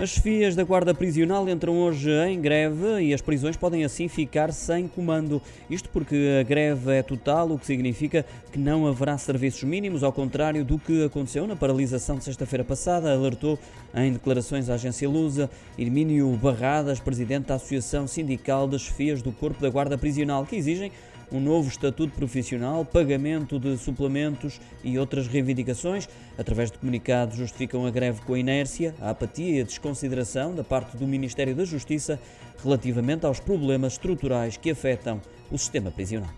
As chefias da Guarda Prisional entram hoje em greve e as prisões podem assim ficar sem comando. Isto porque a greve é total, o que significa que não haverá serviços mínimos, ao contrário do que aconteceu na paralisação de sexta-feira passada, alertou em declarações à agência Lusa Hermínio Barradas, presidente da Associação Sindical das Chefias do Corpo da Guarda Prisional, que exigem um novo estatuto profissional, pagamento de suplementos e outras reivindicações. Através de comunicados, justificam a greve com a inércia, a apatia e a desconsideração da parte do Ministério da Justiça relativamente aos problemas estruturais que afetam o sistema prisional.